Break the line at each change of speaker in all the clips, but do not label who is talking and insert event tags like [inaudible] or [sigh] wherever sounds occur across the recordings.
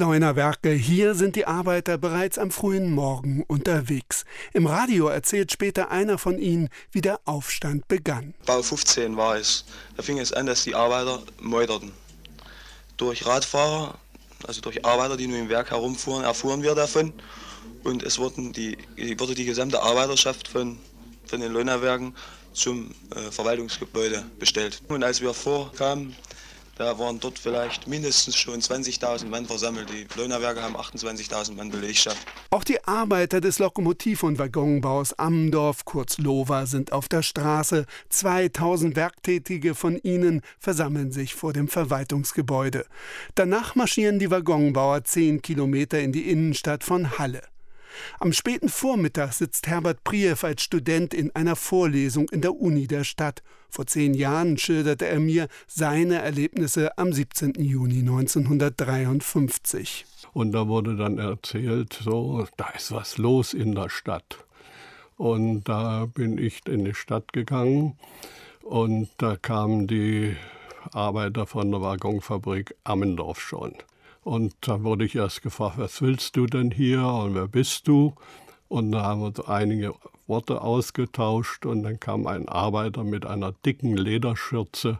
Leunerwerke. Hier sind die Arbeiter bereits am frühen Morgen unterwegs. Im Radio erzählt später einer von ihnen, wie der Aufstand begann.
Bau 15 war es. Da fing es an, dass die Arbeiter meuterten. Durch Radfahrer, also durch Arbeiter, die nur im Werk herumfuhren, erfuhren wir davon. Und es wurden die, wurde die gesamte Arbeiterschaft von, von den Leunerwerken zum äh, Verwaltungsgebäude bestellt. Und als wir vorkamen, da waren dort vielleicht mindestens schon 20.000 Mann versammelt. Die Leunerwerke haben 28.000 Mann Belegschaft.
Auch die Arbeiter des Lokomotiv- und Waggonbaus Ammendorf, kurz Lova, sind auf der Straße. 2000 Werktätige von ihnen versammeln sich vor dem Verwaltungsgebäude. Danach marschieren die Waggonbauer 10 Kilometer in die Innenstadt von Halle. Am späten Vormittag sitzt Herbert Priew als Student in einer Vorlesung in der Uni der Stadt. Vor zehn Jahren schilderte er mir seine Erlebnisse am 17. Juni 1953.
Und da wurde dann erzählt, so, da ist was los in der Stadt. Und da bin ich in die Stadt gegangen und da kamen die Arbeiter von der Waggonfabrik Ammendorf schon. Und dann wurde ich erst gefragt, was willst du denn hier und wer bist du? Und da haben wir so einige Worte ausgetauscht und dann kam ein Arbeiter mit einer dicken Lederschürze,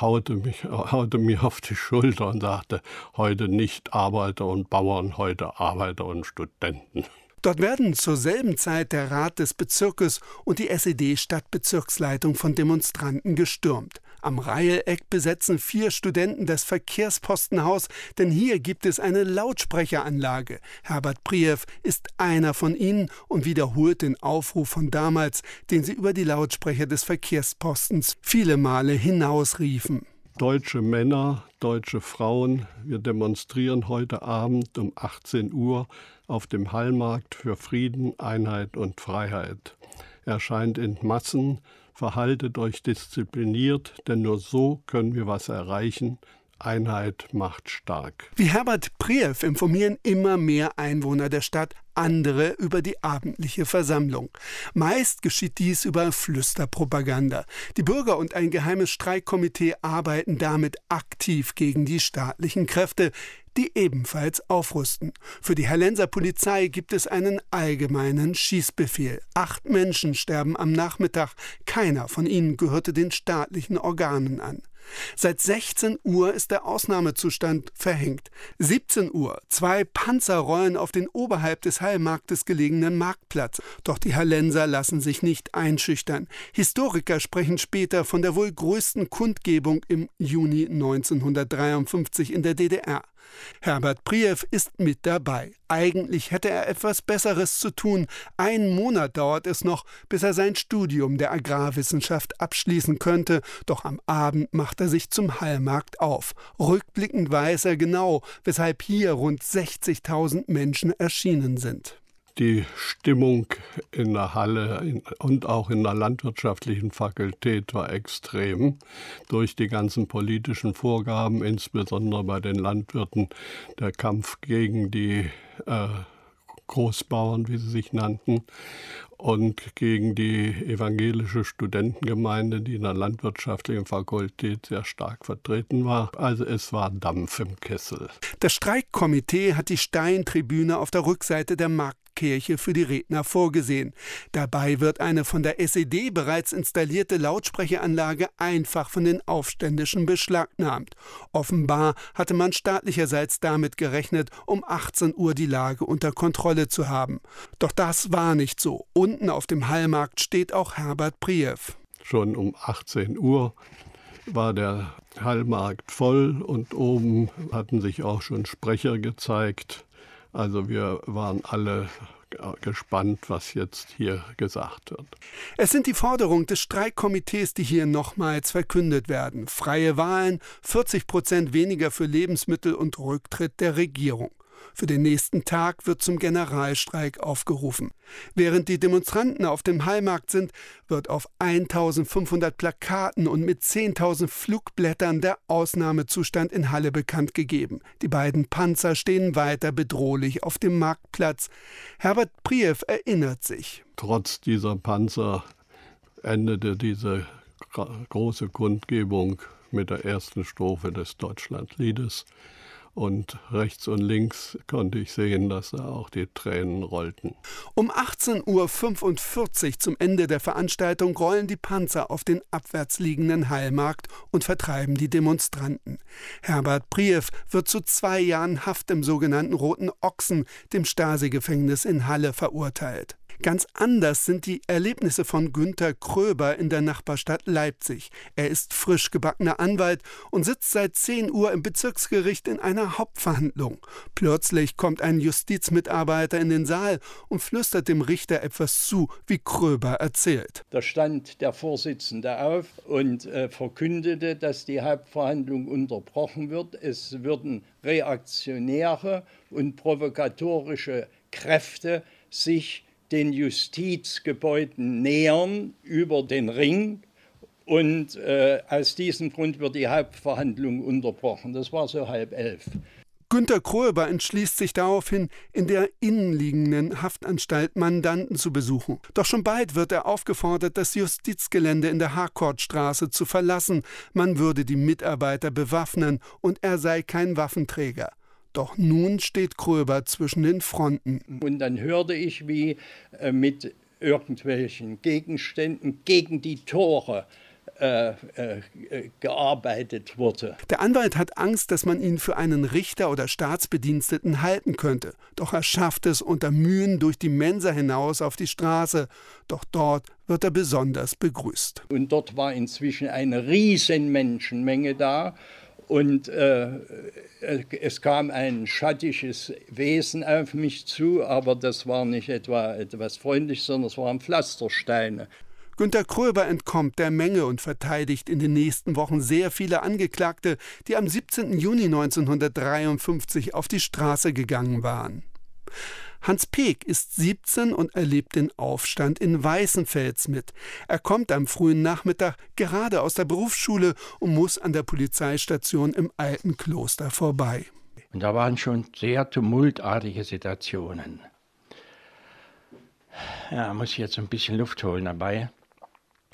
haute, mich, haute mir auf die Schulter und sagte, heute nicht Arbeiter und Bauern, heute Arbeiter und Studenten.
Dort werden zur selben Zeit der Rat des Bezirkes und die SED-Stadtbezirksleitung von Demonstranten gestürmt. Am Reieleck besetzen vier Studenten das Verkehrspostenhaus, denn hier gibt es eine Lautsprecheranlage. Herbert Priew ist einer von ihnen und wiederholt den Aufruf von damals, den sie über die Lautsprecher des Verkehrspostens viele Male hinausriefen.
Deutsche Männer, deutsche Frauen, wir demonstrieren heute Abend um 18 Uhr auf dem Hallmarkt für Frieden, Einheit und Freiheit. Erscheint in Massen, verhaltet euch diszipliniert, denn nur so können wir was erreichen, Einheit macht stark.
Wie Herbert Priew informieren immer mehr Einwohner der Stadt andere über die abendliche Versammlung. Meist geschieht dies über Flüsterpropaganda. Die Bürger und ein geheimes Streikkomitee arbeiten damit aktiv gegen die staatlichen Kräfte, die ebenfalls aufrüsten. Für die Hallenser Polizei gibt es einen allgemeinen Schießbefehl. Acht Menschen sterben am Nachmittag. Keiner von ihnen gehörte den staatlichen Organen an. Seit 16 Uhr ist der Ausnahmezustand verhängt. 17 Uhr. Zwei Panzer rollen auf den oberhalb des Hallmarktes gelegenen Marktplatz. Doch die Hallenser lassen sich nicht einschüchtern. Historiker sprechen später von der wohl größten Kundgebung im Juni 1953 in der DDR. Herbert Priew ist mit dabei. Eigentlich hätte er etwas Besseres zu tun. Einen Monat dauert es noch, bis er sein Studium der Agrarwissenschaft abschließen könnte, doch am Abend macht er sich zum Hallmarkt auf. Rückblickend weiß er genau, weshalb hier rund 60.000 Menschen erschienen sind.
Die Stimmung in der Halle und auch in der landwirtschaftlichen Fakultät war extrem. Durch die ganzen politischen Vorgaben, insbesondere bei den Landwirten, der Kampf gegen die äh, Großbauern, wie sie sich nannten, und gegen die evangelische Studentengemeinde, die in der landwirtschaftlichen Fakultät sehr stark vertreten war. Also es war Dampf im Kessel.
Das Streikkomitee hat die Steintribüne auf der Rückseite der Markt Kirche für die Redner vorgesehen. Dabei wird eine von der SED bereits installierte Lautsprecheranlage einfach von den Aufständischen beschlagnahmt. Offenbar hatte man staatlicherseits damit gerechnet, um 18 Uhr die Lage unter Kontrolle zu haben. Doch das war nicht so. Unten auf dem Hallmarkt steht auch Herbert Priew.
Schon um 18 Uhr war der Hallmarkt voll und oben hatten sich auch schon Sprecher gezeigt also wir waren alle gespannt, was jetzt hier gesagt wird.
Es sind die Forderungen des Streikkomitees, die hier nochmals verkündet werden. Freie Wahlen, 40 Prozent weniger für Lebensmittel und Rücktritt der Regierung. Für den nächsten Tag wird zum Generalstreik aufgerufen. Während die Demonstranten auf dem Hallmarkt sind, wird auf 1500 Plakaten und mit 10.000 Flugblättern der Ausnahmezustand in Halle bekannt gegeben. Die beiden Panzer stehen weiter bedrohlich auf dem Marktplatz. Herbert Priew erinnert sich.
Trotz dieser Panzer endete diese große Kundgebung mit der ersten Strophe des Deutschlandliedes Und rechts und links konnte ich sehen, dass da auch die Tränen rollten.
Um 18.45 Uhr zum Ende der Veranstaltung rollen die Panzer auf den abwärts liegenden Heilmarkt und vertreiben die Demonstranten. Herbert Priev wird zu zwei Jahren Haft im sogenannten Roten Ochsen, dem Stasi-Gefängnis in Halle, verurteilt. Ganz anders sind die Erlebnisse von Günter Kröber in der Nachbarstadt Leipzig. Er ist frisch gebackener Anwalt und sitzt seit 10 Uhr im Bezirksgericht in einer Hauptverhandlung. Plötzlich kommt ein Justizmitarbeiter in den Saal und flüstert dem Richter etwas zu, wie Kröber erzählt.
Da stand der Vorsitzende auf und äh, verkündete, dass die Hauptverhandlung unterbrochen wird. Es würden reaktionäre und provokatorische Kräfte sich den Justizgebäuden nähern über den Ring. Und äh, aus diesem Grund wird die Hauptverhandlung unterbrochen. Das war so halb elf.
Günter Kroeber entschließt sich daraufhin, in der innenliegenden Haftanstalt Mandanten zu besuchen. Doch schon bald wird er aufgefordert, das Justizgelände in der Harkortstraße zu verlassen. Man würde die Mitarbeiter bewaffnen und er sei kein Waffenträger. Doch nun steht Kröber zwischen den Fronten.
Und dann hörte ich, wie äh, mit irgendwelchen Gegenständen gegen die Tore äh, äh, gearbeitet wurde.
Der Anwalt hat Angst, dass man ihn für einen Richter oder Staatsbediensteten halten könnte. Doch er schafft es unter Mühen durch die Mensa hinaus auf die Straße. Doch dort wird er besonders begrüßt.
Und dort war inzwischen eine riesen Menschenmenge da. Und äh, äh, es kam ein schattiges Wesen auf mich zu, aber das war nicht etwa etwas Freundliches, sondern es waren Pflastersteine.
Günter Kröber entkommt der Menge und verteidigt in den nächsten Wochen sehr viele Angeklagte, die am 17. Juni 1953 auf die Straße gegangen waren. Hans Peek ist 17 und erlebt den Aufstand in Weißenfels mit. Er kommt am frühen Nachmittag gerade aus der Berufsschule und muss an der Polizeistation im alten Kloster vorbei.
Und da waren schon sehr tumultartige Situationen. Ja, muss ich jetzt ein bisschen Luft holen dabei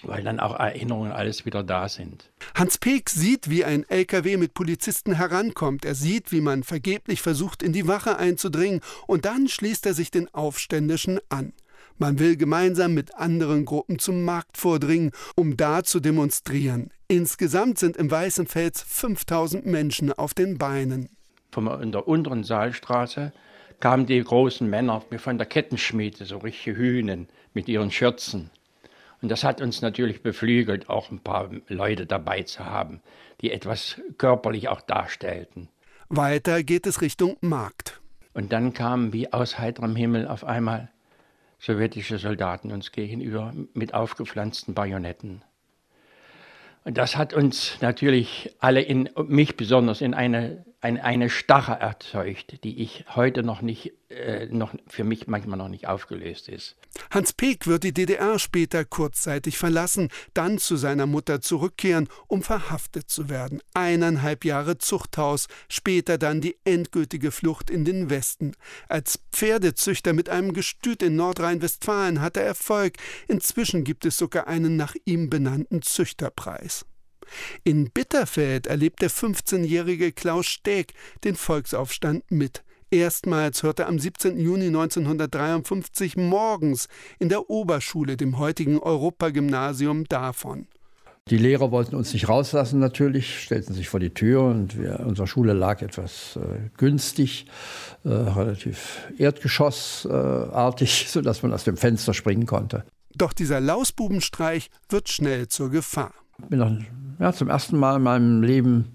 weil dann auch Erinnerungen alles wieder da sind.
Hans Peek sieht, wie ein LKW mit Polizisten herankommt. Er sieht, wie man vergeblich versucht, in die Wache einzudringen, und dann schließt er sich den Aufständischen an. Man will gemeinsam mit anderen Gruppen zum Markt vordringen, um da zu demonstrieren. Insgesamt sind im Weißen Fels 5000 Menschen auf den Beinen.
Von der unteren Saalstraße kamen die großen Männer von der Kettenschmiede, so richtige Hühnen mit ihren Schürzen. Und das hat uns natürlich beflügelt, auch ein paar Leute dabei zu haben, die etwas körperlich auch darstellten.
Weiter geht es Richtung Markt.
Und dann kamen wie aus heiterem Himmel auf einmal sowjetische Soldaten uns gegenüber mit aufgepflanzten Bajonetten. Und das hat uns natürlich alle, in, mich besonders, in eine eine, eine Starre erzeugt, die ich heute noch nicht, äh, noch für mich manchmal noch nicht aufgelöst ist.
Hans Peek wird die DDR später kurzzeitig verlassen, dann zu seiner Mutter zurückkehren, um verhaftet zu werden. Eineinhalb Jahre Zuchthaus, später dann die endgültige Flucht in den Westen. Als Pferdezüchter mit einem Gestüt in Nordrhein-Westfalen hat er Erfolg. Inzwischen gibt es sogar einen nach ihm benannten Züchterpreis. In Bitterfeld erlebt der 15-jährige Klaus Steg den Volksaufstand mit. Erstmals hört er am 17. Juni 1953 morgens in der Oberschule, dem heutigen Europagymnasium, davon.
Die Lehrer wollten uns nicht rauslassen natürlich, stellten sich vor die Tür und wir, unsere Schule lag etwas äh, günstig, äh, relativ erdgeschossartig, äh, [laughs] sodass man aus dem Fenster springen konnte.
Doch dieser Lausbubenstreich wird schnell zur Gefahr
bin noch, ja, zum ersten Mal in meinem Leben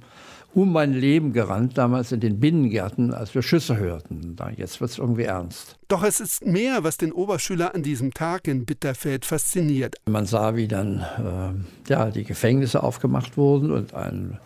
um mein Leben gerannt, damals in den Binnengärten, als wir Schüsse hörten. Jetzt wird es irgendwie ernst.
Doch es ist mehr, was den Oberschüler an diesem Tag in Bitterfeld fasziniert.
Man sah, wie dann äh, ja, die Gefängnisse aufgemacht wurden und ein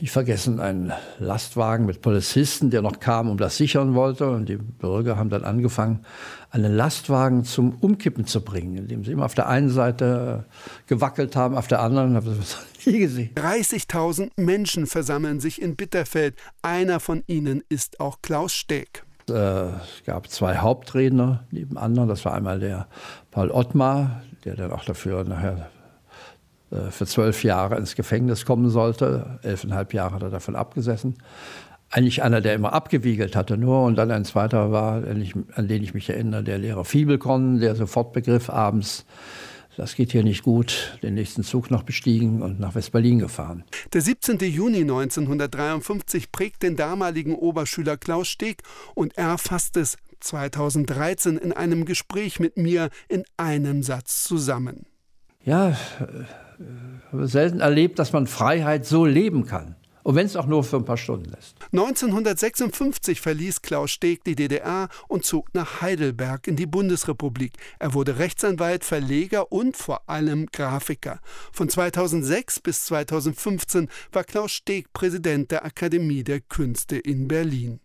nicht vergessen, ein Lastwagen mit Polizisten, der noch kam, um das sichern wollte. Und die Bürger haben dann angefangen, einen Lastwagen zum Umkippen zu bringen, indem sie immer auf der einen Seite gewackelt haben, auf der anderen habe ich das nie gesehen.
30.000 Menschen versammeln sich in Bitterfeld. Einer von ihnen ist auch Klaus Steg.
Äh, es gab zwei Hauptredner neben anderen. Das war einmal der Paul Ottmar, der dann auch dafür nachher äh, für zwölf Jahre ins Gefängnis kommen sollte. Elfeinhalb Jahre hat er davon abgesessen. eigentlich einer, der immer abgewiegelt hatte nur. Und dann ein zweiter war, an den ich mich erinnere, der Lehrer Fiebelkorn, der sofort begriff abends, das geht hier nicht gut, den nächsten Zug noch bestiegen und nach West-Berlin gefahren.
Der 17. Juni 1953 prägt den damaligen Oberschüler Klaus Steg und er fasst es 2013 in einem Gespräch mit mir in einem Satz zusammen.
Ja, habe selten erlebt, dass man Freiheit so leben kann. Und wenn es auch nur für ein paar Stunden ist.
1956 verließ Klaus Steg die DDR und zog nach Heidelberg in die Bundesrepublik. Er wurde Rechtsanwalt, Verleger und vor allem Grafiker. Von 2006 bis 2015 war Klaus Steg Präsident der Akademie der Künste in Berlin.